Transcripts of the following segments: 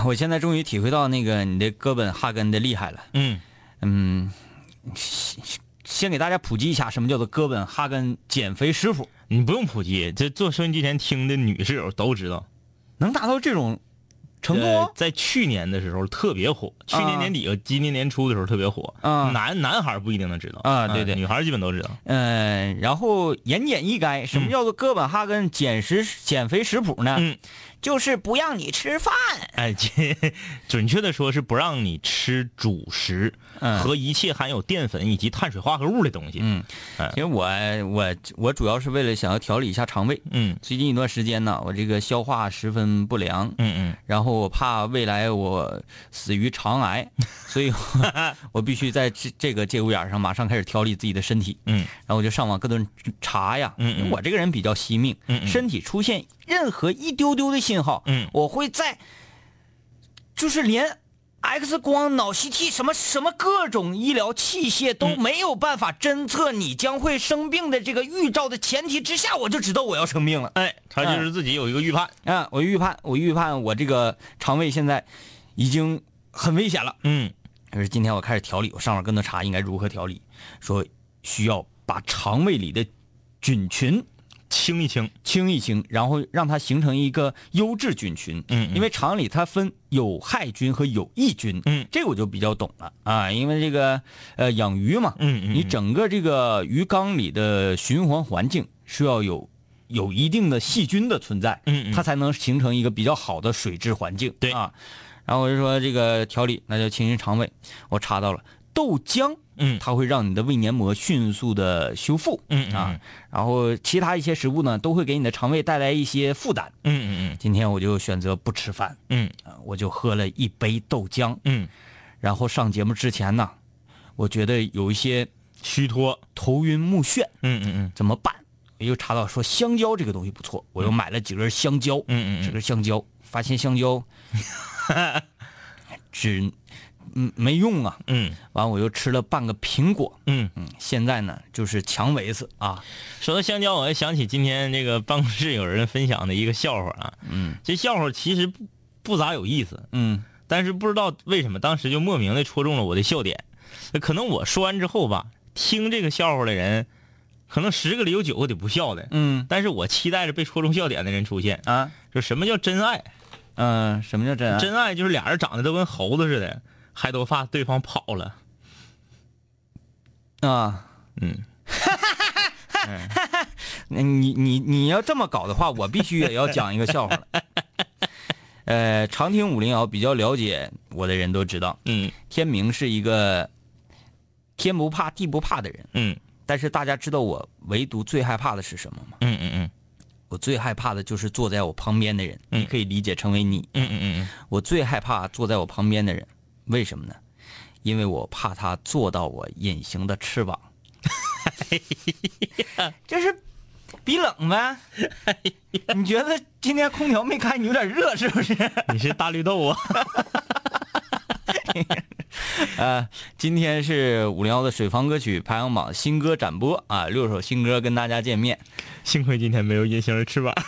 我现在终于体会到那个你的哥本哈根的厉害了。嗯，嗯，先先给大家普及一下什么叫做哥本哈根减肥食谱，你不用普及，这做收音机前听的女室友都知道。能达到这种程度在去年的时候特别火，去年年底和今年年初的时候特别火。啊男男孩不一定能知道啊对对女孩基本都知道。嗯，然后言简意赅，什么叫做哥本哈根减食减肥食谱呢？嗯，就是不让你吃饭。哎，这准确的说是不让你吃主食嗯和一切含有淀粉以及碳水化合物的东西。嗯哎，其实我我我主要是为了想要调理一下肠胃。嗯最近一段时间呢，我这个消化十分不良，嗯嗯然后我怕未来我死于肠癌，所以我我必须在这这个节骨眼上马上开始调理自己的身体。嗯然后我就上网各种查呀，嗯嗯我这个人比较惜命，嗯嗯身体出现任何一丢丢的信号，嗯我会在，就是连 X 光、脑 CT 什么什么各种医疗器械都嗯没有办法侦测你将会生病的这个预兆的前提之下，我就知道我要生病了。哎，他就是自己有一个预判。啊，我预判，我预判我这个肠胃现在已经很危险了。嗯可是今天我开始调理，我上网跟他查应该如何调理，说需要把肠胃里的菌群清一清。清一清，然后让它形成一个优质菌群。嗯嗯因为肠里它分有害菌和有益菌。嗯这个我就比较懂了啊，因为这个呃养鱼嘛，嗯嗯你整个这个鱼缸里的循环环境是要有有一定的细菌的存在，嗯嗯它才能形成一个比较好的水质环境。对啊，然后我就说这个调理，那就清清肠胃。我查到了豆浆，嗯它会让你的胃黏膜迅速的修复。嗯嗯啊，然后其他一些食物呢，都会给你的肠胃带来一些负担。嗯嗯嗯今天我就选择不吃饭，嗯啊，我就喝了一杯豆浆。嗯，然后上节目之前呢，我觉得有一些虚脱。头晕目眩，嗯嗯嗯怎么办？我又查到说香蕉这个东西不错，我又买了几根香蕉。嗯嗯这根香蕉，发现香蕉 只嗯没用啊。嗯完，我又吃了半个苹果。嗯。嗯，现在呢就是强维斯啊。说到香蕉，我还想起今天这个办公室有人分享的一个笑话啊。嗯这笑话其实不不咋有意思，嗯但是不知道为什么当时就莫名的戳中了我的笑点。可能我说完之后吧，听这个笑话的人，可能十个里有九个得不笑的。嗯但是我期待着被戳中笑点的人出现。啊就什么叫真爱？嗯、什么叫真爱？真爱就是俩人长得都跟猴子似的，还都怕对方跑了。啊。嗯，那 你你你要这么搞的话，我必须也要讲一个笑话了。呃，常听五零幺比较了解我的人都知道，嗯天明是一个天不怕地不怕的人。嗯但是大家知道我唯独最害怕的是什么吗？嗯嗯嗯我最害怕的就是坐在我旁边的人，嗯你可以理解成为你。嗯嗯嗯我最害怕坐在我旁边的人，为什么呢？因为我怕他坐到我隐形的翅膀。这是比冷呗？你觉得今天空调没开，你有点热是不是？嗯，你是大绿豆啊？呃，今天是五零幺的水房歌曲排行榜新歌展播啊，六首新歌跟大家见面。幸亏今天没有隐形的翅膀。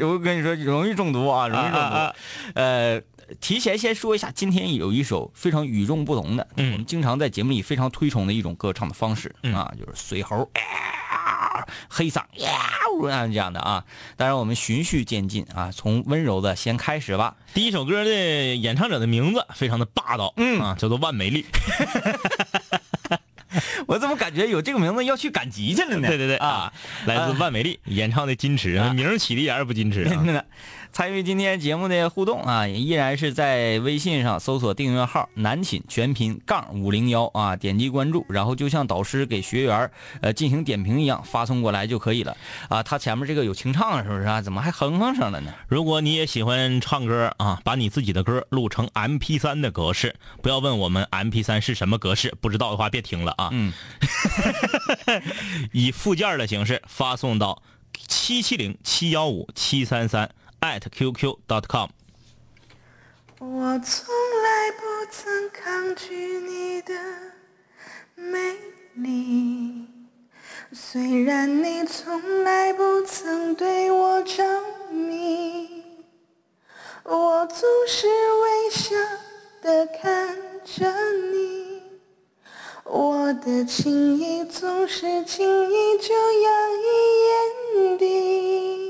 我跟你说，容易中毒啊，容易中毒。啊啊啊呃，提前先说一下，今天有一首非常与众不同的，嗯我们经常在节目里非常推崇的一种歌唱的方式、嗯啊，就是随猴、啊黑嗓这样的啊。当然，我们循序渐进啊，从温柔的先开始吧。第一首歌的演唱者的名字非常的霸道，嗯啊，叫做万美丽。我怎么感觉有这个名字要去赶集去了呢？对对对啊，来自万美丽演唱的《矜持》，啊名儿起的一点儿也不矜持啊。真的。参与今天节目的互动啊，也依然是在微信上搜索订阅号“南寝全拼杠五零幺”啊，点击关注，然后就像导师给学员呃进行点评一样发送过来就可以了啊。他前面这个有清唱是不是啊？怎么还哼哼上了呢？如果你也喜欢唱歌啊，把你自己的歌录成 MP 三的格式，不要问我们 MP 三是什么格式，不知道的话别听了啊。嗯，以附件的形式发送到七七零七幺五七三三 at qq.com。我从来不曾抗拒你的美丽，虽然你从来不曾对我着迷。我总是微笑的看着你，我的情意总是轻易就洋溢眼底。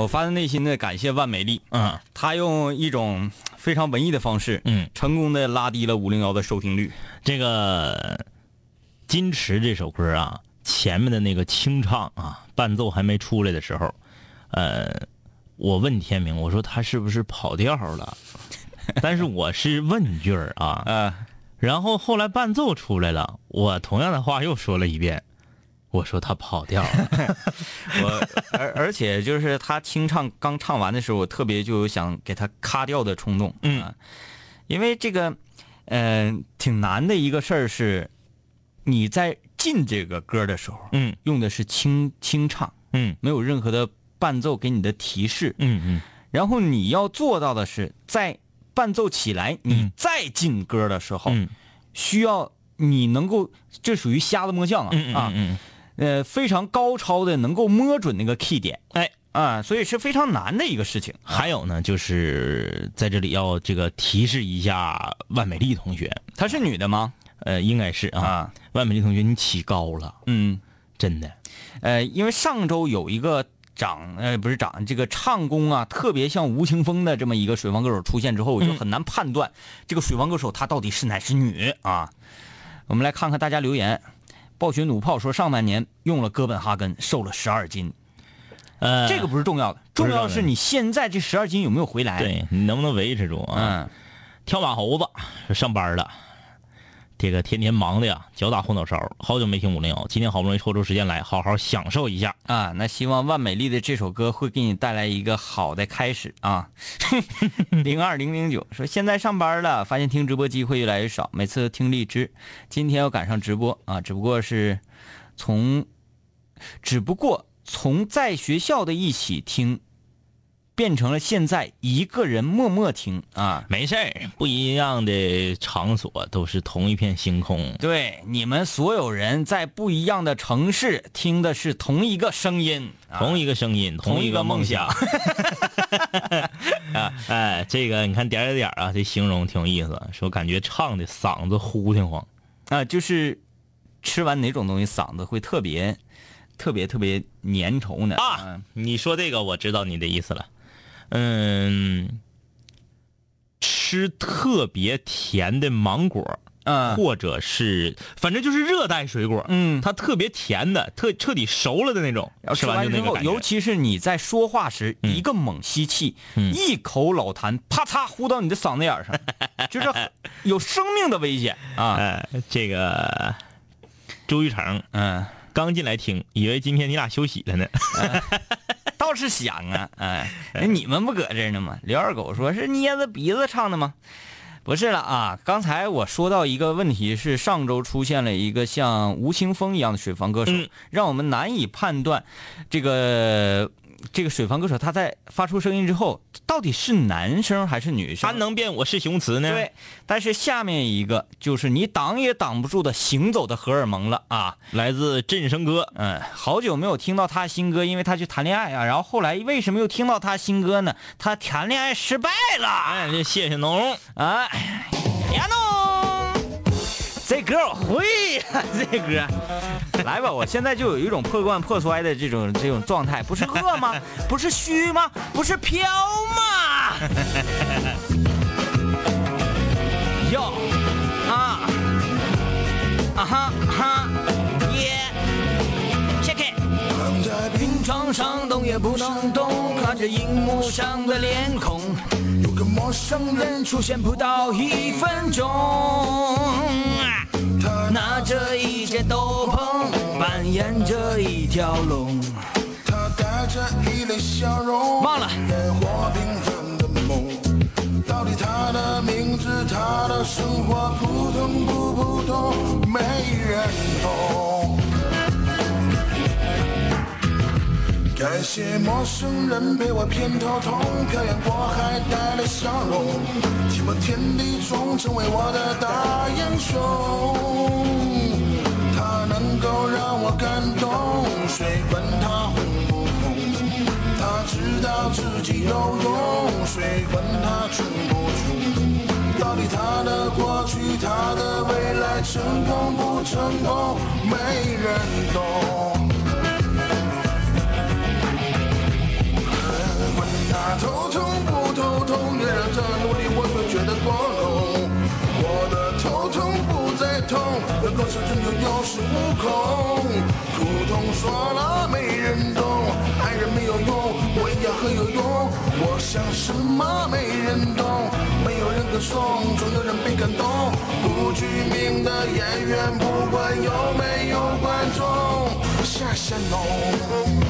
我发自内心的感谢万美丽，嗯她用一种非常文艺的方式，嗯，成功的拉低了五零幺的收听率。这个《矜持》这首歌啊，前面的那个清唱啊，伴奏还没出来的时候，呃，我问天明，我说他是不是跑调了？但是我是问句儿啊，呃，然后后来伴奏出来了，我同样的话又说了一遍，我说他跑调了。我而而且就是他清唱刚唱完的时候，我特别就有想给他咔掉的冲动，嗯啊，因为这个，呃，挺难的一个事儿是，你在进这个歌的时候，嗯用的是清清唱，嗯没有任何的伴奏给你的提示，嗯嗯。然后你要做到的是，在伴奏起来，你再进歌的时候，嗯需要你能够，这属于瞎子摸象啊、嗯啊，嗯呃，非常高超的能够摸准那个 key 点哎。啊，所以是非常难的一个事情。还有呢，就是在这里要这个提示一下万美丽同学，她是女的吗？呃，应该是啊，啊，万美丽同学你起高了，嗯，真的。呃，因为上周有一个长呃不是长这个唱功啊，特别像吴青峰的这么一个水房歌手出现之后，我就很难判断这个水房歌手他到底是男是女啊。我们来看看大家留言。暴雪弩炮说，上半年用了哥本哈根，瘦了十二斤。呃，这个不是重要的，重要的是你现在这十二斤有没有回来？，对你能不能维持住啊？嗯，跳马猴子上班了，这个天天忙的呀，脚打后脑勺。好久没听五零幺，今天好不容易抽出时间来，好好享受一下。啊，那希望万美丽的这首歌会给你带来一个好的开始啊。零二零零九说现在上班了，发现听直播机会越来越少，每次都听荔枝，今天要赶上直播啊，只不过是从，只不过从在学校的一起听，变成了现在一个人默默听啊。没事儿，不一样的场所都是同一片星空。对，你们所有人在不一样的城市听的是同一个声音，啊、同一个声音，同一个梦梦想 啊，哎，这个你看点儿点儿点啊，这形容挺有意思。说感觉唱的嗓子呼挺慌。啊，就是吃完哪种东西嗓子会特别、特别、特别粘稠呢？啊，你说这个我知道你的意思了。嗯，吃特别甜的芒果，嗯。或者是反正就是热带水果，嗯，它特别甜的，特彻底熟了的那种，吃完就之后。尤其是你在说话时，嗯。一个猛吸气，嗯一口老痰，啪嚓呼到你的嗓子眼上，就是有生命的危险啊！哎，这个周玉成嗯，刚进来听，以为今天你俩休息了呢。倒是想啊，哎，那你们不搁这儿呢吗？刘二狗说是捏着鼻子唱的吗？不是了啊！刚才我说到一个问题是，上周出现了一个像吴青峰一样的水房歌手，嗯让我们难以判断这个这个水房歌手他在发出声音之后到底是男生还是女生。他能变我是雄雌呢？对，但是下面一个就是你挡也挡不住的行走的荷尔蒙了啊！来自振声哥，嗯，好久没有听到他新歌，因为他去谈恋爱啊。然后后来为什么又听到他新歌呢？他谈恋爱失败了。哎，谢谢农，啊，别弄，这歌我会呀、这歌，来吧，我现在就有一种破罐破摔的这种这种状态，不是饿吗？不是虚吗？不是飘吗？哟，啊，啊哈哈，耶，check it。躺在病床上动也不能动，看着荧幕上的脸孔，个陌生人出现不到一分钟，他拿着一件斗篷，扮演着一条龙。他带着一脸笑容，忘了的梦。到底他的名字，他的生活普通不普通，没人懂。感谢陌生人陪我偏头痛，漂洋过海带来笑容，寂寞天地中成为我的大英雄。他能够让我感动，谁管他红不红？他知道自己有用，谁管他穷不穷？到底他的过去，他的未来，成功不成功，没人懂。有恃无恐。苦痛说了没人懂，爱人没有用，我也很有用。我想什么没人懂，没有人歌颂，总有人被感动。不具名的演员，不管有没有观众，下线喽。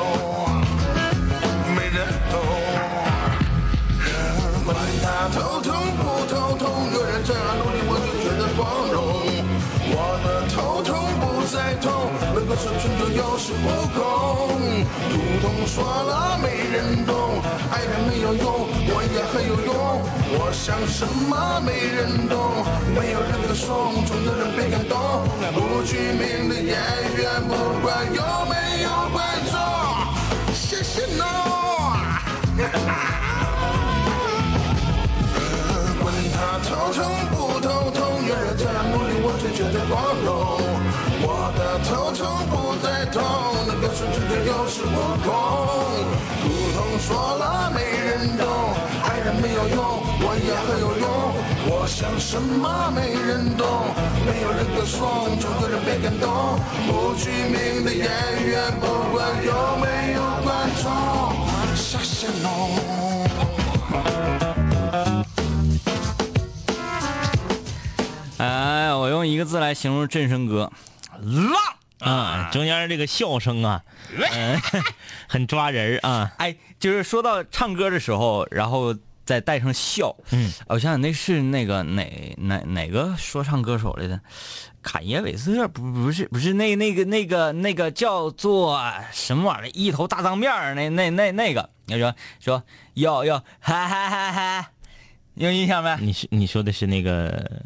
痛，能够生存就有恃无恐。苦痛说了没人懂，爱人没有用，我也很有用。我想什么没人懂，没有人歌颂，总有人被感动。不具名的演员，不管有没有观众，谢谢 no。管他头痛不头痛，有人这样努力，我就觉得光荣。痛不再痛，能够生存的有恃无恐。苦痛说了没人懂，爱人没有用，我也很有用。我想什么没人懂，没有人歌颂，总有人被感动。不具名的演员，不管有没有观众，下线喽。哎，我用一个字来形容振声哥，浪啊，中间这个笑声啊，嗯，很抓人儿啊。哎，就是说到唱歌的时候，然后再带上笑。嗯，我想想，那是那个哪哪哪个说唱歌手来的？坎耶韦斯特不不是不是那那个那个那个叫做什么玩意儿？一头大脏辫儿那那那那个，你说说要要哈哈哈哈，有印象没？你是你说的是那个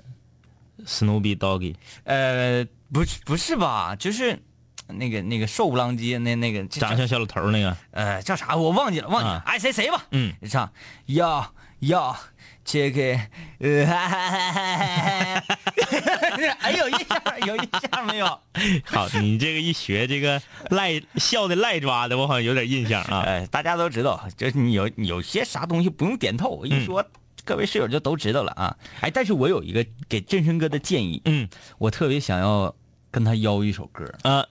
Snoopy Doggy 呃，不是不是吧？就是那个那个瘦不浪叽那那个长得像小老头那个，呃叫啥我忘记了忘记了啊，爱谁谁吧。嗯，唱要要这个呃，哎有印象有印象没有？好，你这个一学，这个赖笑的赖抓的，我好像有点印象啊。哎，大家都知道，就是你有有些啥东西不用点透，我一说。各位室友就都知道了啊！哎，但是我有一个给振声哥的建议，嗯我特别想要跟他邀一首歌，啊。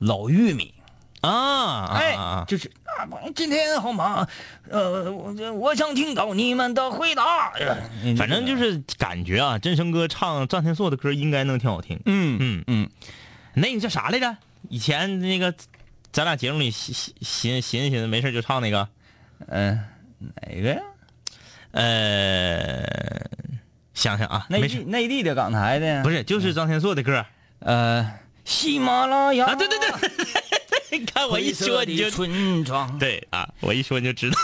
老玉米，啊，哎，啊就是啊，今天好吗？呃，我我想听到你们的回答。呃反正就是感觉啊，真声哥唱张天硕的歌应该能挺好听。嗯嗯。嗯，那个叫啥来着？以前那个咱俩节目里寻寻寻寻思没事就唱那个，嗯，哪个？呀？呃，想想啊，内地，内地的港台的，不是就是张天硕的歌呃，喜马拉雅。啊？对对对，你看我一说你就村庄，对啊，我一说你就知道。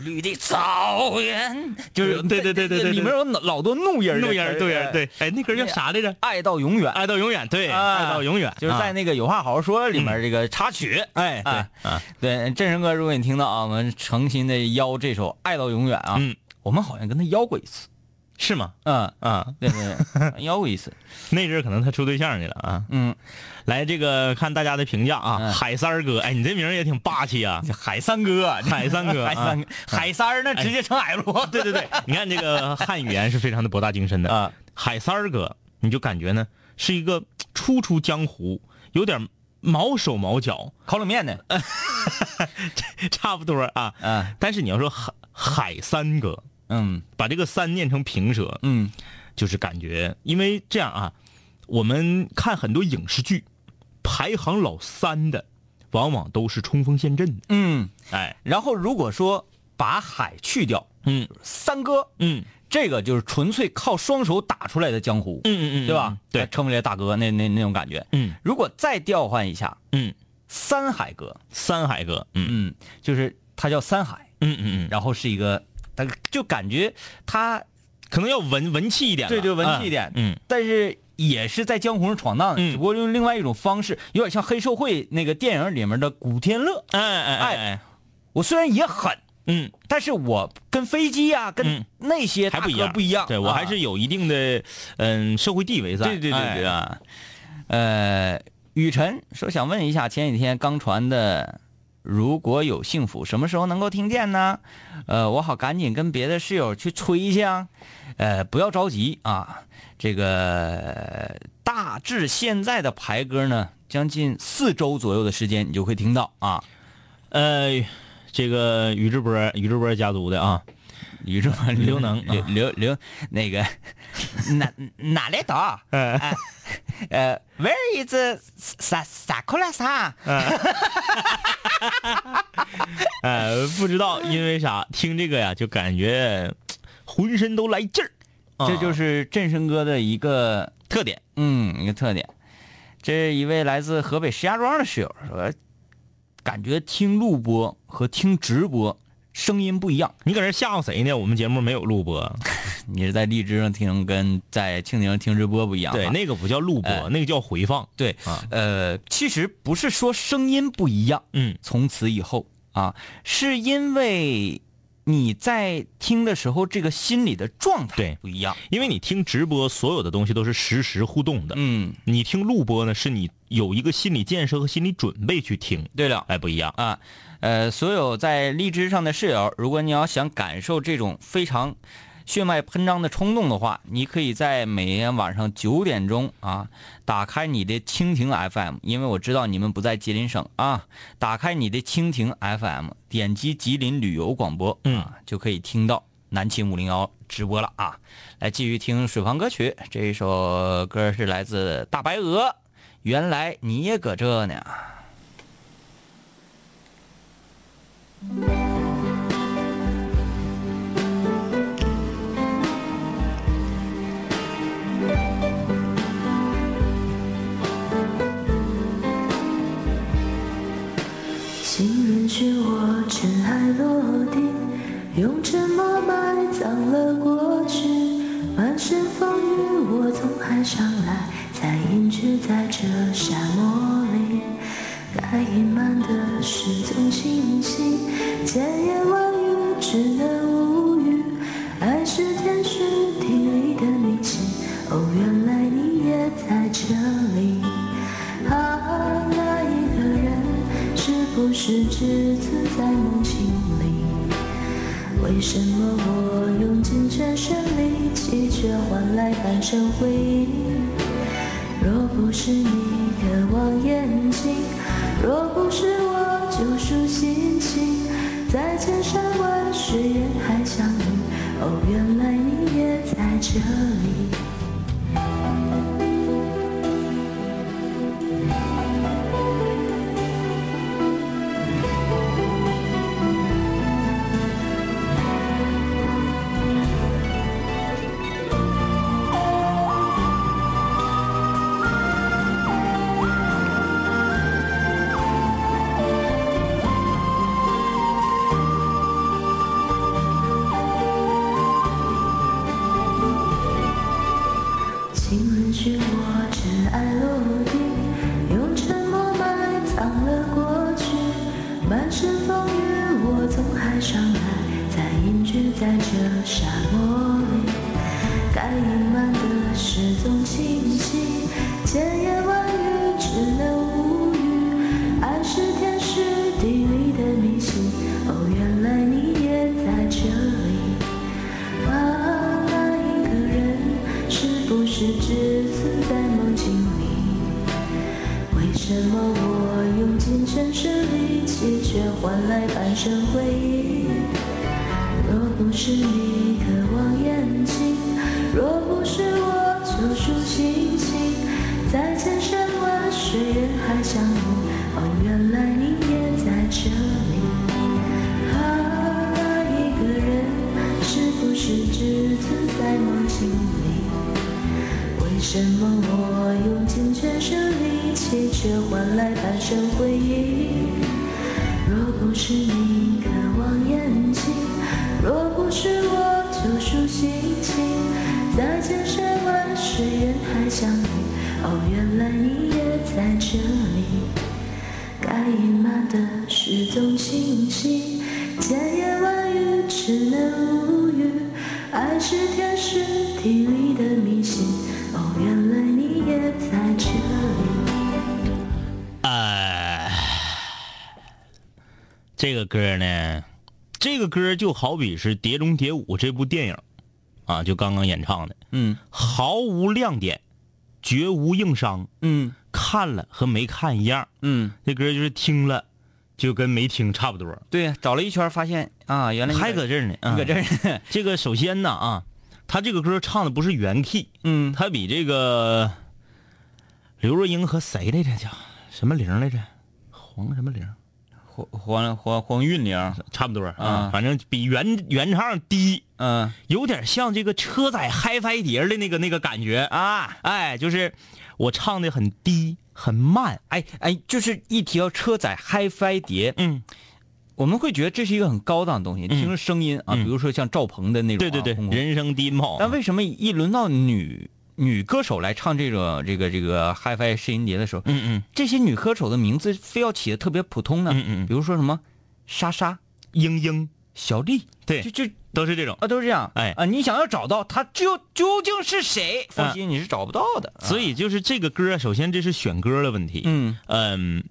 绿绿的草原，就是 对对对对对对里面有老多怒音怒音怒音，，对，哎，那歌叫啥来着？爱到永远，爱到永远，对，啊爱到永远，就是在啊。那个有话好好说里面这个插曲。哎，对啊啊，对，振声哥，如果你听到啊，我们诚心的邀这首《爱到永远》啊，嗯，我们好像跟他邀过一次，是吗？嗯，嗯，对对对，邀过一次，那阵儿可能他处对象去了啊。嗯，来，这个看大家的评价啊，嗯海三儿哥，哎，你这名儿也挺霸气啊。海三哥，海三哥 海三哥，海三儿那直接成海螺，对对对，你看这个汉语言是非常的博大精深的啊。海三儿哥，你就感觉呢是一个初出江湖，有点毛手毛脚，烤冷面的，差不多啊。嗯但是你要说海海三哥，嗯。把这个三念成平舌，嗯。就是感觉，因为这样啊，我们看很多影视剧，排行老三的，往往都是冲锋陷阵的。嗯，哎，然后如果说把海去掉，嗯。三哥，嗯。这个就是纯粹靠双手打出来的江湖，嗯嗯嗯，对吧？对，称为大哥那那那种感觉。嗯。如果再调换一下，嗯，三海哥，三海哥，嗯。嗯，就是他叫三海，嗯嗯嗯，然后是一个，他就感觉他，可能要文文气一点对，对就文气一点。嗯但是也是在江湖上闯荡，嗯。只不过用另外一种方式，有点像黑社会那个电影里面的古天乐。嗯哎哎哎哎，我虽然也狠，嗯，但是我跟飞机啊，跟嗯。那些还不一样，不一样，对我还是啊有一定的嗯社会地位在，对对对啊。呃，雨辰说想问一下，前几天刚传的。如果有幸福，什么时候能够听见呢？呃，我好赶紧跟别的室友去催去啊。呃，不要着急啊。这个大致现在的排歌呢，将近四周左右的时间，你就会听到啊。呃，这个宇智波宇智波家族的啊，宇宙刘能 刘啊刘刘那个 哪哪来的？嗯哎呃，Where is 萨萨库拉萨？呃，不知道因为啥听这个呀，就感觉浑身都来劲儿，这就是振声哥的一个特点。嗯一个特点。这一位来自河北石家庄的室友说，感觉听录播和听直播声音不一样。你搁这吓唬谁呢？我们节目没有录播，你是在荔枝上听，跟在蜻蜓上听直播不一样啊。对，那个不叫录播，哎那个叫回放。对啊，呃，其实不是说声音不一样，嗯从此以后啊，是因为你在听的时候，这个心理的状态不一样。因为你听直播，所有的东西都是实时互动的。嗯，你听录播呢，是你有一个心理建设和心理准备去听，对了哎，不一样。啊，呃，所有在荔枝上的室友，如果你要想感受这种非常血脉喷张的冲动的话，你可以在每天晚上九点钟啊，打开你的蜻蜓 FM，因为我知道你们不在吉林省啊，打开你的蜻蜓 FM，点击吉林旅游广播，嗯啊，就可以听到南秦五零幺直播了啊。来继续听水房歌曲，这一首歌是来自大白鹅，原来你也搁这呢。情人漩涡，尘埃落定，用沉默埋葬了过去。满身风雨，我从海上来，才隐居在这沙漠里。该隐瞒的是种清醒，千言万语只能无语。爱是天时地利的力气。哦，原来你也在这里。啊，那一个人是不是只存在梦境里？为什么我用尽全身力气却换来半生回忆？若不是你的望远镜，若不是我。救赎心情，在千山万水人海相遇，哦，原来你也在这里。想你，哦，原来你也在这里。啊，一个人是不是只存在梦境里？为什么我用尽全身力气，却换来半生回忆？若不是你的事总清晰，千言万语只能无语。爱是天时地利的迷信，哦，原来你也在这里。哎，这个歌呢，这个歌就好比是《碟中谍五》这部电影啊，就刚刚演唱的，嗯毫无亮点，绝无硬伤，嗯看了和没看一样。嗯，这歌就是听了，就跟没听差不多。对呀，找了一圈发现啊，原来还搁这儿呢，你搁这儿。儿，这个首先呢啊，他这个歌唱的不是原 key，嗯他比这个刘若英和谁来着叫什么玲来着？黄什么玲？黄黄黄黄韵玲，差不多啊啊，反正比原原唱低，嗯有点像这个车载嗨翻碟的那个那个感觉啊，哎，就是我唱的很低很慢，哎哎，就是一提到车载 HiFi 碟，嗯，我们会觉得这是一个很高档的东西，听着声音啊，嗯。比如说像赵鹏的那种、啊，对对对，轰轰人声低帽，但为什么一轮到女女歌手来唱这种这个这个 HiFi 试音碟的时候，嗯嗯，这些女歌手的名字非要起的特别普通呢？嗯嗯。比如说什么莎莎、英英，小丽，对就就都是这种。啊都是这样。哎啊，你想要找到他究究竟是谁，放心，你是找不到的。啊所以就是这个歌，首先这是选歌的问题。嗯嗯，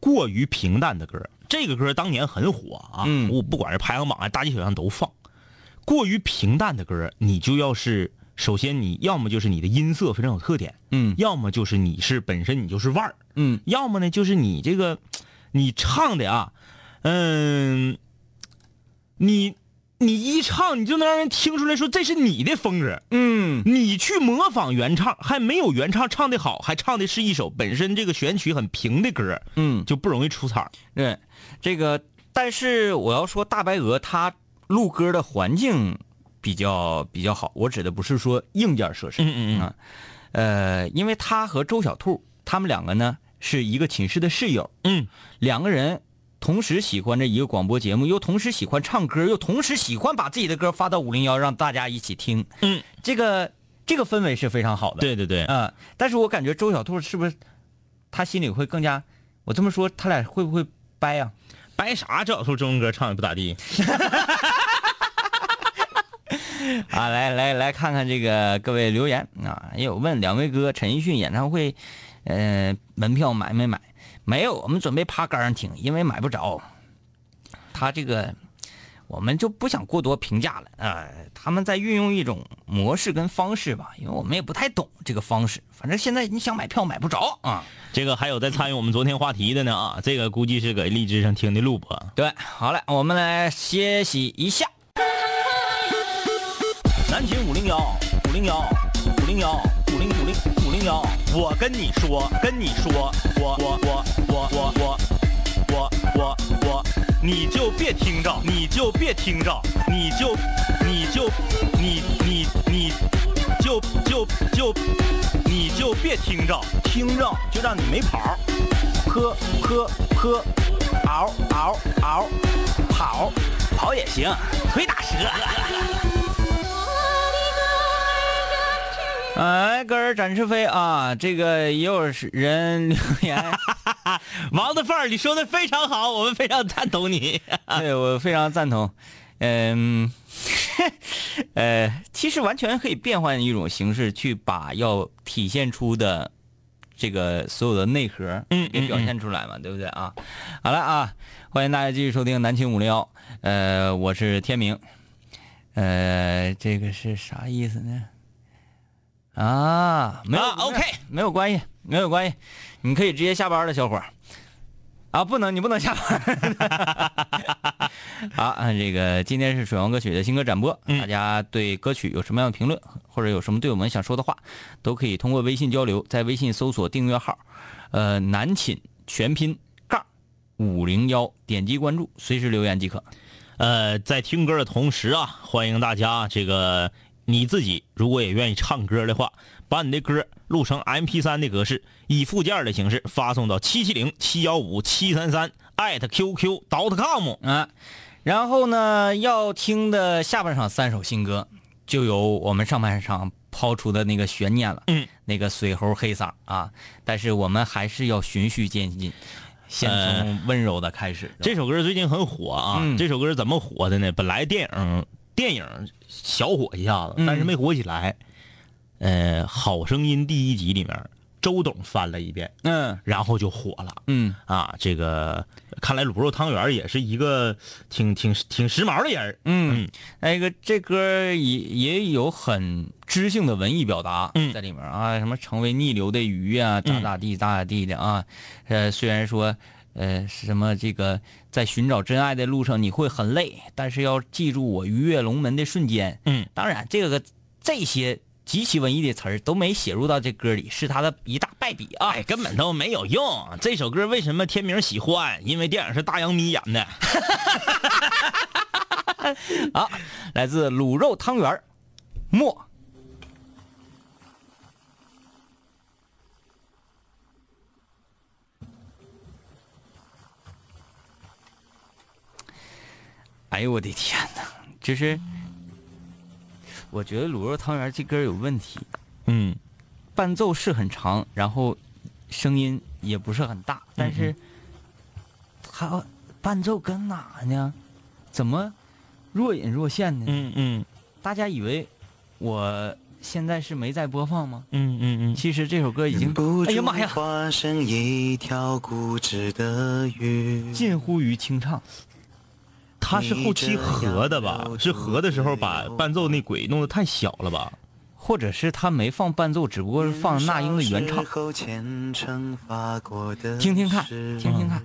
过于平淡的歌，这个歌当年很火啊，嗯我不管是排行榜啊、大街小巷都放。过于平淡的歌，你就要是首先你要么就是你的音色非常有特点，嗯要么就是你是本身你就是腕儿，嗯要么呢就是你这个你唱的啊，嗯，你你一唱你就能让人听出来说这是你的风格，嗯。你去模仿原唱，还没有原唱唱的好，还唱的是一首本身这个选曲很平的歌，嗯，就不容易出彩儿。对，这个，但是我要说大白鹅它录歌的环境比较比较好，我指的不是说硬件设施，嗯嗯嗯。啊，呃，因为他和周小兔他们两个呢是一个寝室的室友，嗯，两个人同时喜欢这一个广播节目，又同时喜欢唱歌，又同时喜欢把自己的歌发到五零幺让大家一起听，嗯，这个这个氛围是非常好的，对对对，啊、但是我感觉周小兔是不是他心里会更加，我这么说他俩会不会掰啊？掰啥？周小兔中文歌唱的不咋地。啊，来来来看看这个各位留言啊，也有问两位哥陈奕迅演唱会，呃，门票买没买？没有，我们准备趴杆上听，因为买不着。他这个，我们就不想过多评价了。呃，他们在运用一种模式跟方式吧，因为我们也不太懂这个方式。反正现在你想买票买不着啊。这个还有在参与我们昨天话题的呢啊，这个估计是搁荔枝上听的录播。对，好嘞，我们来歇息一下。南秦五零幺五零幺五零幺五零五零五零幺，我跟你说，跟你说，我我我我我我我我我，你就别听着，你就别听着，你就你就你你你就就就你就别听着，听着就让你没跑儿，坡坡坡，嗷嗷嗷，跑跑也行，腿打折。哎，个人展翅飞啊，这个也有人留言，王的范儿，你说的非常好，我们非常赞同你。对我非常赞同。嗯，呃，其实完全可以变换一种形式去把要体现出的这个所有的内核，嗯给表现出来嘛，对不对啊？好了啊，欢迎大家继续收听南青五零幺，呃，我是天明，呃，这个是啥意思呢？啊，没有、啊，OK 没有关系，没有关系，你可以直接下班了，小伙儿。啊，不能，你不能下班。好，啊，这个今天是水王歌曲的新歌展播，大家对歌曲有什么样的评论，或者有什么对我们想说的话，都可以通过微信交流，在微信搜索订阅号，呃，南寝全拼杠五零幺，点击关注，随时留言即可。呃，在听歌的同时啊，欢迎大家这个你自己如果也愿意唱歌的话，把你的歌录成 M P 3的格式，以附件的形式发送到七七零七幺五七三三艾特 QQ dot com。啊，然后呢，要听的下半场三首新歌，就由我们上半场抛出的那个悬念了，嗯，那个水猴黑嗓啊，但是我们还是要循序渐进，先从温柔的开始。这首歌最近很火啊，嗯这首歌是怎么火的呢？本来电影电影小火一下子，嗯。但是没火起来。呃，《好声音》第一集里面，周董翻了一遍，嗯。然后就火了。嗯。啊，这个看来卤肉汤圆也是一个挺挺挺时髦的人嗯，那个这歌也也有很知性的文艺表达嗯。在里面啊，什么成为逆流的鱼啊，咋咋地咋咋地的啊，呃，虽然说。呃，什么这个在寻找真爱的路上你会很累，但是要记住我鱼跃龙门的瞬间。嗯，当然，这个这些极其文艺的词儿都没写入到这歌里，是他的一大败笔啊！哎，根本都没有用。这首歌为什么天明喜欢？因为电影是大洋咪演的。好，来自卤肉汤圆儿沫。哎呦我的天哪！就是，我觉得卤肉汤圆这歌有问题，嗯伴奏是很长，然后声音也不是很大，但是它伴奏跟哪呢？怎么若隐若现呢？嗯嗯大家以为我现在是没在播放吗？嗯嗯嗯，其实这首歌已经，不哎呀妈呀，化身一条固执的鱼。近乎于清唱。他是后期合的吧？是合的时候把伴奏那轨弄得太小了吧？或者是他没放伴奏，只不过是放那英的原唱。听听听看，听听看，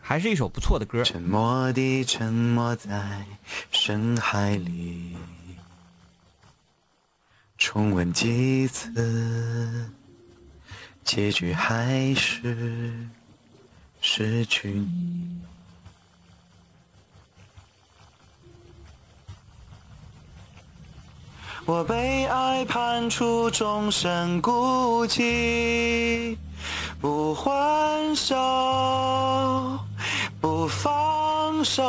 还是一首不错的歌。沉默地沉默在深海里，重温几次，结局还是失去你。我被爱判处终身孤寂，不还手，不放手。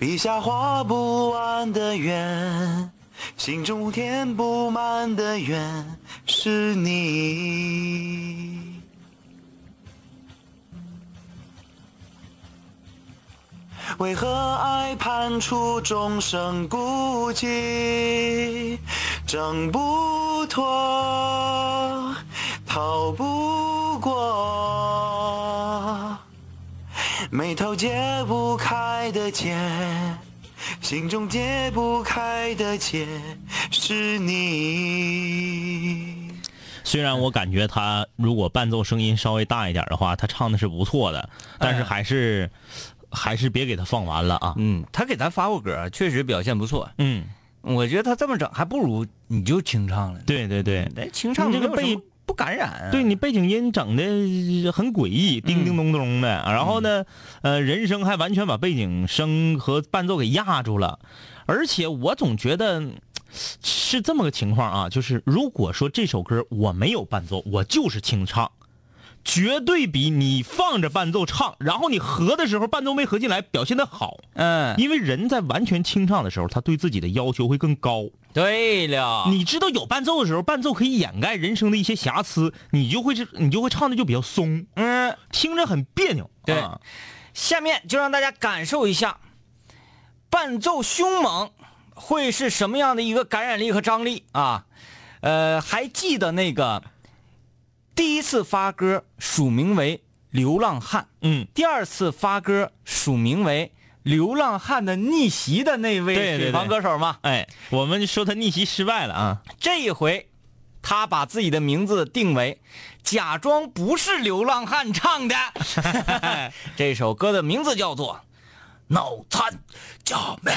笔下画不完的圆，心中填不满的缘，是你。为何爱判处终生孤寂，挣不脱，逃不过，眉头解不开的结，心中解不开的结，是你。虽然我感觉他如果伴奏声音稍微大一点的话，他唱的是不错的，但是还是、还是别给他放完了啊。嗯，他给咱发过歌，确实表现不错。嗯，我觉得他这么整，还不如你就清唱了。对对对，哎，清唱这个背不感染、啊。对你背景音整的很诡异，叮叮咚咚的，然后呢，呃，人声还完全把背景声和伴奏给压住了，而且我总觉得嗯是这么个情况啊，就是如果说这首歌我没有伴奏，我就是清唱。绝对比你放着伴奏唱，然后你合的时候伴奏没合进来表现的好，嗯，因为人在完全清唱的时候，他对自己的要求会更高。对了，你知道有伴奏的时候，伴奏可以掩盖人声的一些瑕疵，你就会是，你就会唱的就比较松，嗯，听着很别扭。对啊下面就让大家感受一下，伴奏凶猛会是什么样的一个感染力和张力啊？呃，还记得那个第一次发歌署名为《流浪汉》，嗯，第二次发歌署名为《流浪汉的逆袭》的那位水房歌手嘛，哎，我们说他逆袭失败了啊。这一回他把自己的名字定为假装不是流浪汉唱的。这首歌的名字叫做《脑残假面》。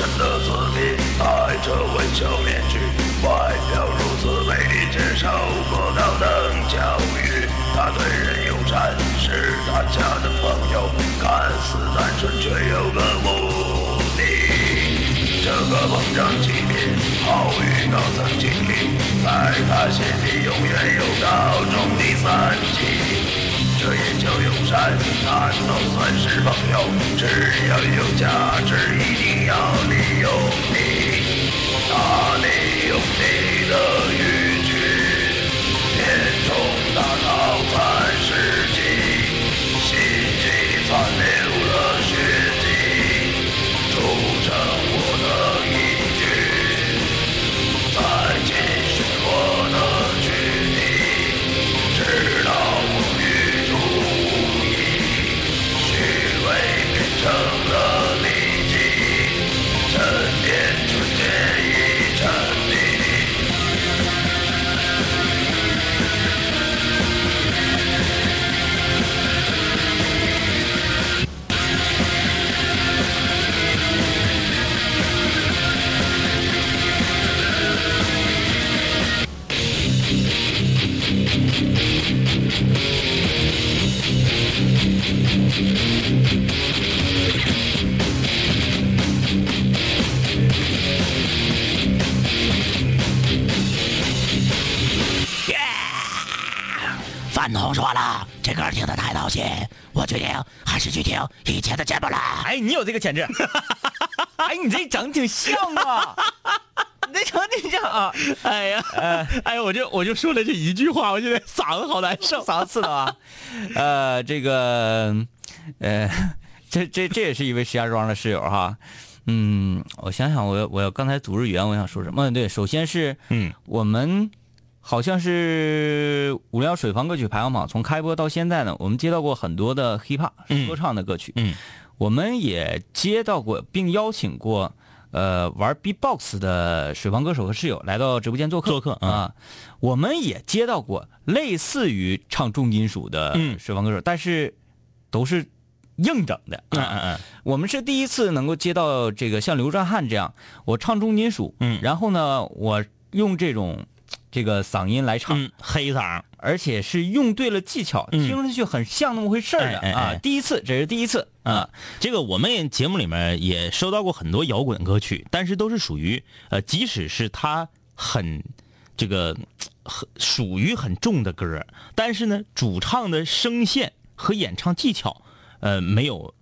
真的字谜，戴着微笑面具，外表如此美丽，接受过高等教育。他对人友善，是大家的朋友，看似单纯却有个目的。这个膨胀机敏，好与高层经理，在他心里永远有高中第三级。这也叫友善，难道算是朋友？只要有价值，一定要利用你。他利用你的语句，填充大脑残世纪，心机残万彤说了，这歌听的太闹心，我决定还是去听以前的节目了。哎，你有这个潜质。哎，你这整挺像啊，你这整挺像啊。哎呀，哎呀，我就我就说了这一句话，我现在嗓子好难受。嗓子刺的啊？呃，这个，呃，这这这也是一位石家庄的室友哈。嗯，我想想，我我刚才组织语言，我想说什么？对，首先是，嗯，我们好像是五幺水房歌曲排行榜从开播到现在呢，我们接到过很多的 hiphop 嗯。说唱的歌曲，嗯，我们也接到过并邀请过。呃，玩 B-box 的水房歌手和室友来到直播间做客，做客嗯。啊，我们也接到过类似于唱重金属的嗯。水房歌手，但是都是硬整的。嗯啊嗯。嗯，我们是第一次能够接到这个像刘占汉这样，我唱重金属，嗯。然后呢，我用这种这个嗓音来唱，嗯，黑嗓，而且是用对了技巧，嗯。听上去很像那么回事儿的哎哎哎。啊。第一次，这是第一次啊。啊，这个我们节目里面也收到过很多摇滚歌曲，但是都是属于呃，即使是它很这个很属于很重的歌，但是呢，主唱的声线和演唱技巧，呃，没有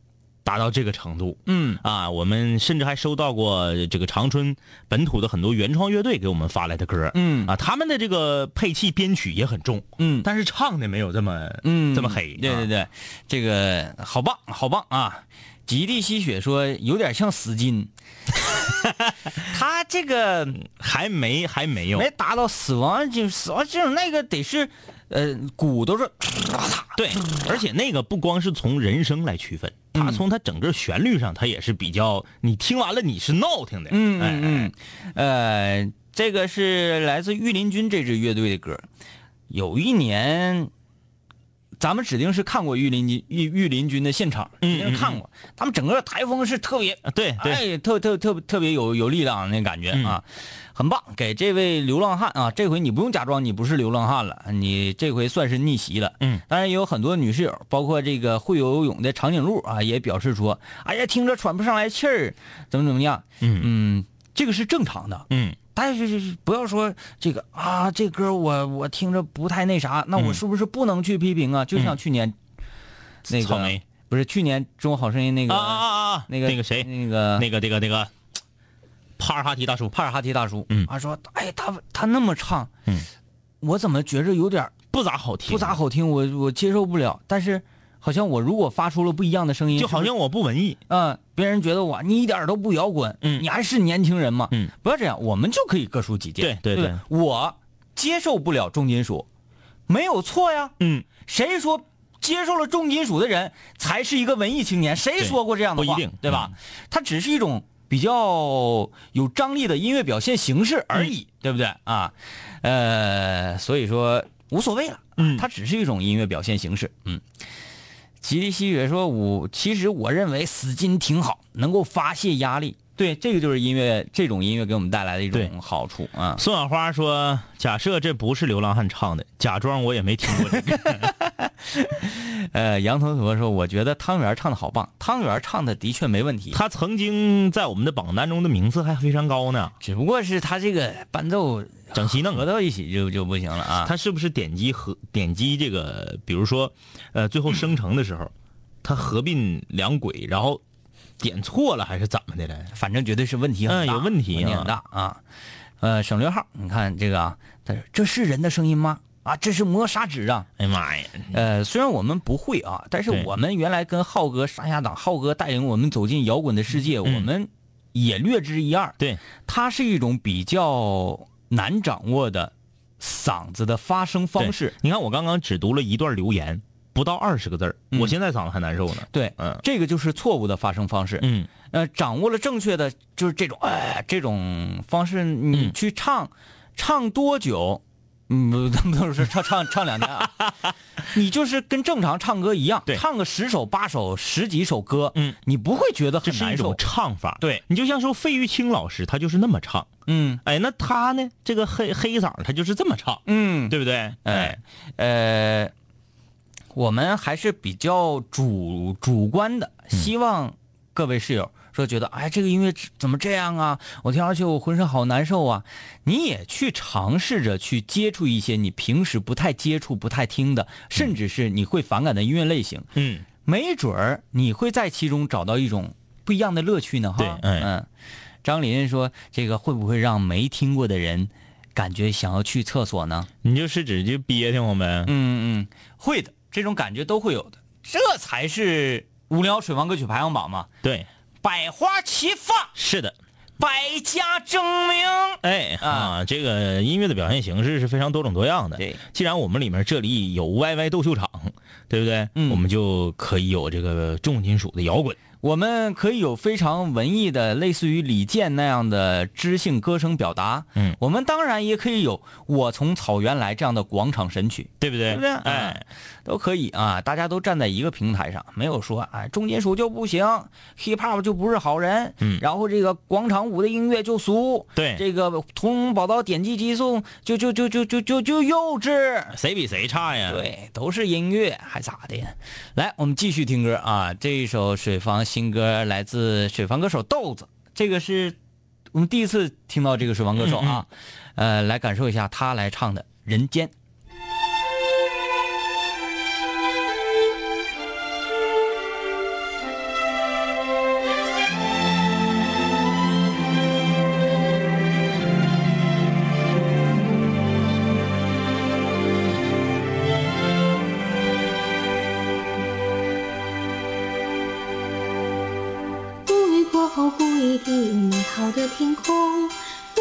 达到这个程度。嗯。啊，我们甚至还收到过这个长春本土的很多原创乐队给我们发来的歌，嗯。啊，他们的这个配器编曲也很重，嗯。但是唱的没有这么嗯，这么黑，啊对对对，这个好棒好棒啊！极地吸血说有点像死金，他这个还没还没有没达到死亡就死亡这种那个得是，呃，鼓都是对，而且那个不光是从人声来区分，它从它整个旋律上，它也是比较，你听完了你是闹挺的。嗯哎嗯嗯，呃，这个是来自御林军这支乐队的歌。有一年，咱们指定是看过御林军御御林军的现场，嗯指定是看过。他们整个台风是特别，啊对对，哎，特特特特别有有力量那感觉嗯啊，很棒。给这位流浪汉啊，这回你不用假装你不是流浪汉了，你这回算是逆袭了。嗯，当然也有很多女室友，包括这个会游泳的长颈鹿啊，也表示说，哎呀，听着喘不上来气儿，怎么怎么样。嗯嗯，这个是正常的。嗯但是不要说这个啊，这歌我我听着不太那啥，那我嗯。是不是不能去批评啊？就像去年那个草莓。不是去年《中国好声音》那个啊啊啊啊，那个那个谁，那个那个那个那个帕尔哈提大叔，帕尔哈提大叔，嗯。他说哎他他那么唱，嗯，我怎么觉着有点不咋好听，不咋，好听，我我接受不了。但是好像我如果发出了不一样的声音，就好像我不文艺。嗯，别人觉得我你一点都不摇滚，嗯。你还是年轻人嘛，嗯，不要这样，我们就可以各抒己见，对对对我接受不了重金属，没有错呀，嗯，谁说接受了重金属的人才是一个文艺青年？谁说过这样的话？不一定。对吧？它只是一种比较有张力的音乐表现形式而已，嗯。对不对？啊？呃，所以说无所谓了，嗯。它只是一种音乐表现形式，嗯。吉利吸血说：“我其实我认为死金挺好，能够发泄压力。对，这个就是音乐，这种音乐给我们带来的一种好处啊。宋小花说：“假设这不是流浪汉唱的，假装我也没听过这个。呃，杨头陀说：“我觉得汤圆唱的好棒，汤圆唱的的确没问题，他曾经在我们的榜单中的名次还非常高呢。只不过是他这个伴奏整齐弄合到一起就就不行了啊。他是不是点击和点击这个，比如说，呃，最后生成的时候，他合并两轨，然后点错了还是怎么的了？反正绝对是问题很大，嗯有问题啊问题很大啊。呃，省略号，你看这个啊，他说这是人的声音吗？啊，这是磨砂纸啊。哎呀妈呀！呃，虽然我们不会啊，但是我们原来跟浩哥上下档，浩哥带领我们走进摇滚的世界，嗯我们也略知一二。对，它是一种比较难掌握的嗓子的发声方式。你看我刚刚只读了一段留言，不到二十个字儿嗯我现在嗓子还难受呢。对，嗯这个就是错误的发声方式。嗯呃，掌握了正确的就是这种哎这种方式，你嗯去唱，唱多久？嗯，不 不是唱唱唱两天啊，你就是跟正常唱歌一样，对唱个十首八首十几首歌，嗯，你不会觉得很难受。唱法。对你就像说费玉清老师，他就是那么唱。嗯哎，那他呢？这个黑黑嗓他就是这么唱，嗯，对不对？哎，呃，我们还是比较主主观的，希望各位室友说觉得哎这个音乐怎么这样啊？我听上去我浑身好难受啊！你也去尝试着去接触一些你平时不太接触、不太听的，甚至是你会反感的音乐类型，嗯，没准儿你会在其中找到一种不一样的乐趣呢。哈，对哎嗯。张林说：“这个会不会让没听过的人感觉想要去厕所呢？”你就是指就憋挺我们。嗯嗯，会的，这种感觉都会有的，这才是无聊水房歌曲排行榜嘛，对，百花齐放，是的。百家争鸣。哎啊，这个音乐的表现形式是非常多种多样的。对，既然我们里面这里有 YY 斗秀场，对不对？嗯我们就可以有这个重金属的摇滚。我们可以有非常文艺的，类似于李健那样的知性歌声表达。嗯我们当然也可以有《我从草原来》这样的广场神曲。对不对？对不对？哎哎，，都可以啊，大家都站在一个平台上，没有说哎重金属就不行，hip hop 就不是好人，嗯然后这个广场舞的音乐就俗，对这个《屠龙宝刀》点击即送就就就就就就就幼稚，谁比谁差呀？，对，都是音乐，还咋的？来，我们继续听歌啊，这一首水房新歌来自水房歌手豆子，这个是我们第一次听到这个水房歌手啊，呃，来感受一下他来唱的《人间》。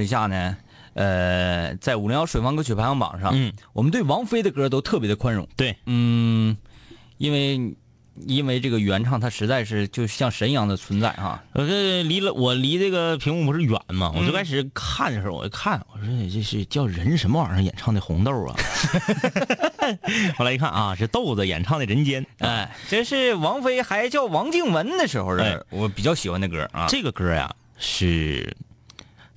之下呢，呃，在五零幺水房歌曲排行榜上，嗯，我们对王菲的歌都特别的宽容。对，嗯，因为因为这个原唱他实在是就像神一样的存在哈。我这离了我离这个屏幕不是远嘛，我最开始看的时候，我一看，我说这是叫人什么玩意儿演唱的《红豆 》啊？后来一看啊，是豆子演唱的《人间》。哎，这是王菲还叫王静雯的时候哎的，我比较喜欢的歌啊。这个歌呀是，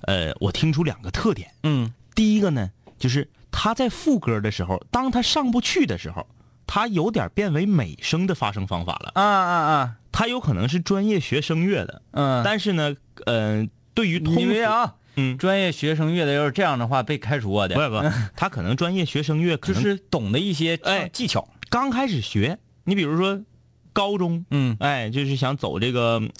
呃，我听出两个特点。嗯。第一个呢，就是他在副歌的时候，当他上不去的时候，他有点变为美声的发声方法了。啊啊啊，他有可能是专业学声乐的，嗯，但是呢，呃，对于通俗，因为啊，嗯，专业学声乐的要是这样的话被开除我的，不不，他可能专业学声乐，就是懂得一些哎技巧。刚开始学，你比如说高中，嗯，哎，就是想走这个嗯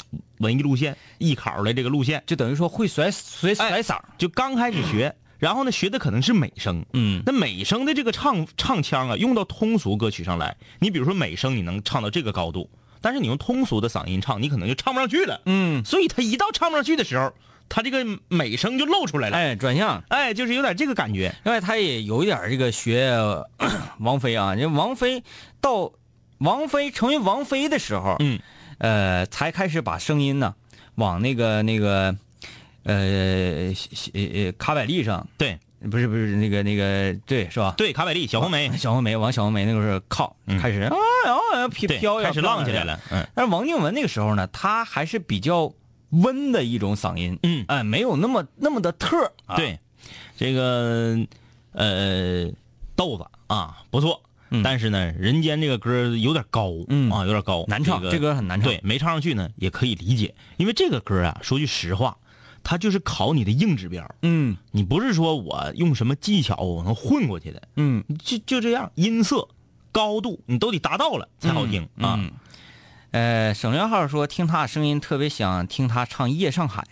文艺路线、艺考的这个路线，就等于说会甩甩哎甩嗓儿。就刚开始学，然后呢，学的可能是美声，嗯那美声的这个唱唱腔啊，用到通俗歌曲上来，你比如说美声，你能唱到这个高度，但是你用通俗的嗓音唱，你可能就唱不上去了。嗯，所以他一到唱不上去的时候，他这个美声就露出来了。哎，转向。哎，就是有点这个感觉。另外，他也有一点这个学呃王菲啊，就王菲到王菲成为王菲的时候，嗯，呃，才开始把声音呢往那个那个呃卡百利上，对。不是不是那个那个对是吧？对，卡百利、小红梅，小红梅往小红梅那个时候靠，嗯。开始啊，然后飘对，飘开始浪起来。了。嗯。但是王静雯那个时候呢，她还是比较温的一种嗓音，嗯，哎，没有那么那么的特、啊，对，这个呃豆子啊不错，嗯。但是呢，人间这个歌有点高，嗯。啊有点高，难唱，这这歌很难唱。对，没唱上去呢也可以理解，因为这个歌啊，说句实话，它就是考你的硬指标，嗯。你不是说我用什么技巧我能混过去的，嗯，就就这样，音色、高度你都得达到了才好听啊。嗯。呃，省略号说听他声音特别想听他唱《夜上海》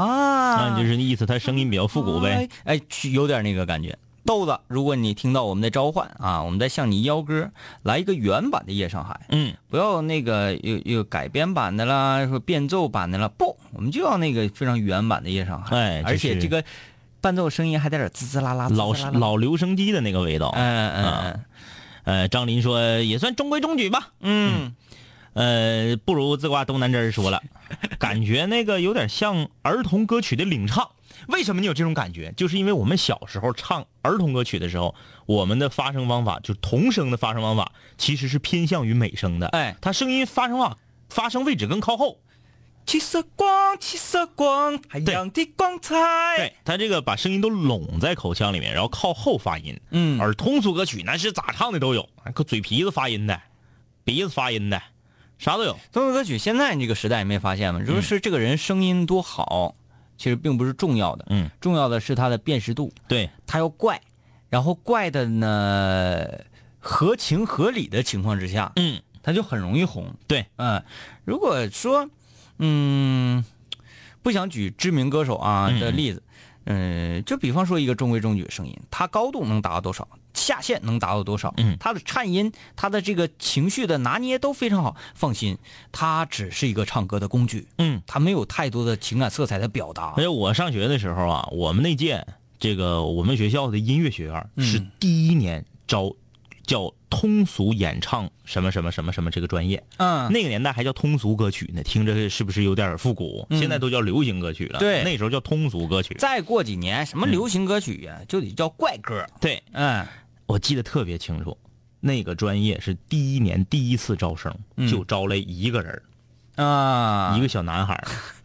啊，那就是意思，他声音比较复古呗。哎，哎，有点那个感觉。豆子，如果你听到我们的召唤啊，我们在向你邀歌，来一个原版的《夜上海》，嗯，不要那个有有改编版的啦，说变奏版的啦，不，我们就要那个非常原版的《夜上海》，哎而且这个伴奏声音还带点滋滋啦啦，老老留声机的那个味道。嗯嗯嗯。呃，张林说也算中规中矩吧。嗯。呃，不如自挂东南枝儿说了，感觉那个有点像儿童歌曲的领唱。为什么你有这种感觉？就是因为我们小时候唱儿童歌曲的时候，我们的发声方法就是童声的发声方法，其实是偏向于美声的。哎它声音发声方发声位置更靠后。七色光，七色光，海洋的光彩。对，他这个把声音都拢在口腔里面，然后靠后发音。嗯而通俗歌曲那是咋唱的都有，可嘴皮子发音的，鼻子发音的，啥都有。通俗歌曲现在这个时代，你没发现吗？嗯就是这个人声音多好，其实并不是重要的，嗯，重要的是它的辨识度，对，它要怪，然后怪的呢合情合理的情况之下，嗯，它就很容易红。对，嗯，如果说，嗯，不想举知名歌手啊嗯。的例子，嗯，就比方说一个中规中矩的声音，它高度能达到多少，下限能达到多少，嗯他的颤音，他的这个情绪的拿捏都非常好。放心，他只是一个唱歌的工具，嗯。他没有太多的情感色彩的表达而。且我上学的时候啊，我们那届这个我们学校的音乐学院嗯是第一年招叫通俗演唱什么什么什么什么这个专业，嗯，那个年代还叫通俗歌曲呢，听着是不是有点复古？现在都叫流行歌曲了。嗯对那时候叫通俗歌曲。再过几年，什么流行歌曲呀、就得叫怪歌。对，嗯，我记得特别清楚，那个专业是第一年第一次招生，嗯。就招来一个人儿，啊，一个小男孩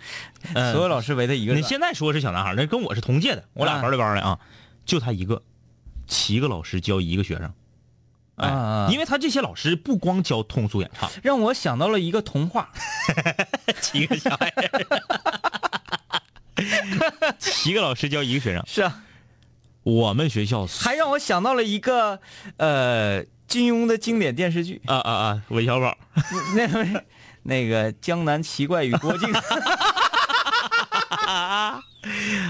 所有老师围他一个人。你现在说是小男孩儿，那跟我是同届的，我俩啊。班对班的啊，就他一个，七个老师教一个学生。哎，啊因为他这些老师不光教通俗演唱，让我想到了一个童话，七个小孩七个老师教一个学生。是啊，我们学校还让我想到了一个呃金庸的经典电视剧，啊啊啊，韦小宝，那个 那个江南奇怪与郭靖，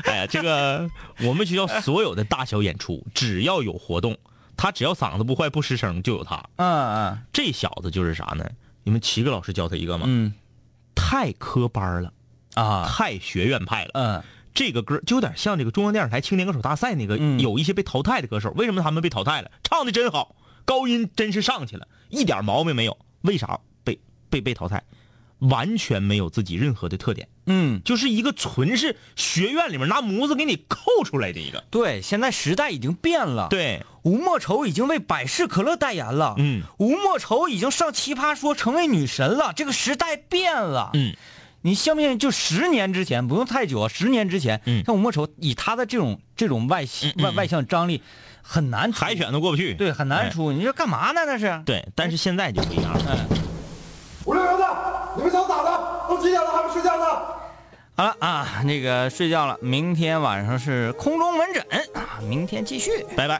哎呀，这个我们学校所有的大小演出，只要有活动，他只要嗓子不坏不失声，就有他。嗯嗯这小子就是啥呢？你们七个老师教他一个嘛？嗯太科班了，啊太学院派了。嗯这个歌就有点像这个中央电视台青年歌手大赛那个，嗯有一些被淘汰的歌手，为什么他们被淘汰了？唱的真好，高音真是上去了，一点毛病没有。为啥被被被淘汰？完全没有自己任何的特点，嗯，就是一个纯是学院里面拿模子给你扣出来的一个。对，现在时代已经变了。，对，吴莫愁已经为百事可乐代言了。嗯，吴莫愁已经上奇葩说成为女神了。这个时代变了。嗯，你相不相信？就十年之前，不用太久啊，十年之前，嗯像吴莫愁以他的这种这种外形外外向张力，很难出海选都过不去。对，很难出。你这干嘛呢？那是。对，但是现在就不一样了。嗯。五六零的，你们想咋的？都几点了还不睡觉呢？好了啊，那个睡觉了。明天晚上是空中门诊啊，明天继续。拜拜。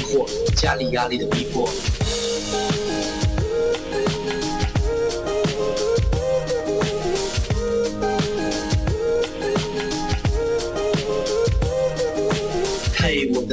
惑，家里压力的逼迫。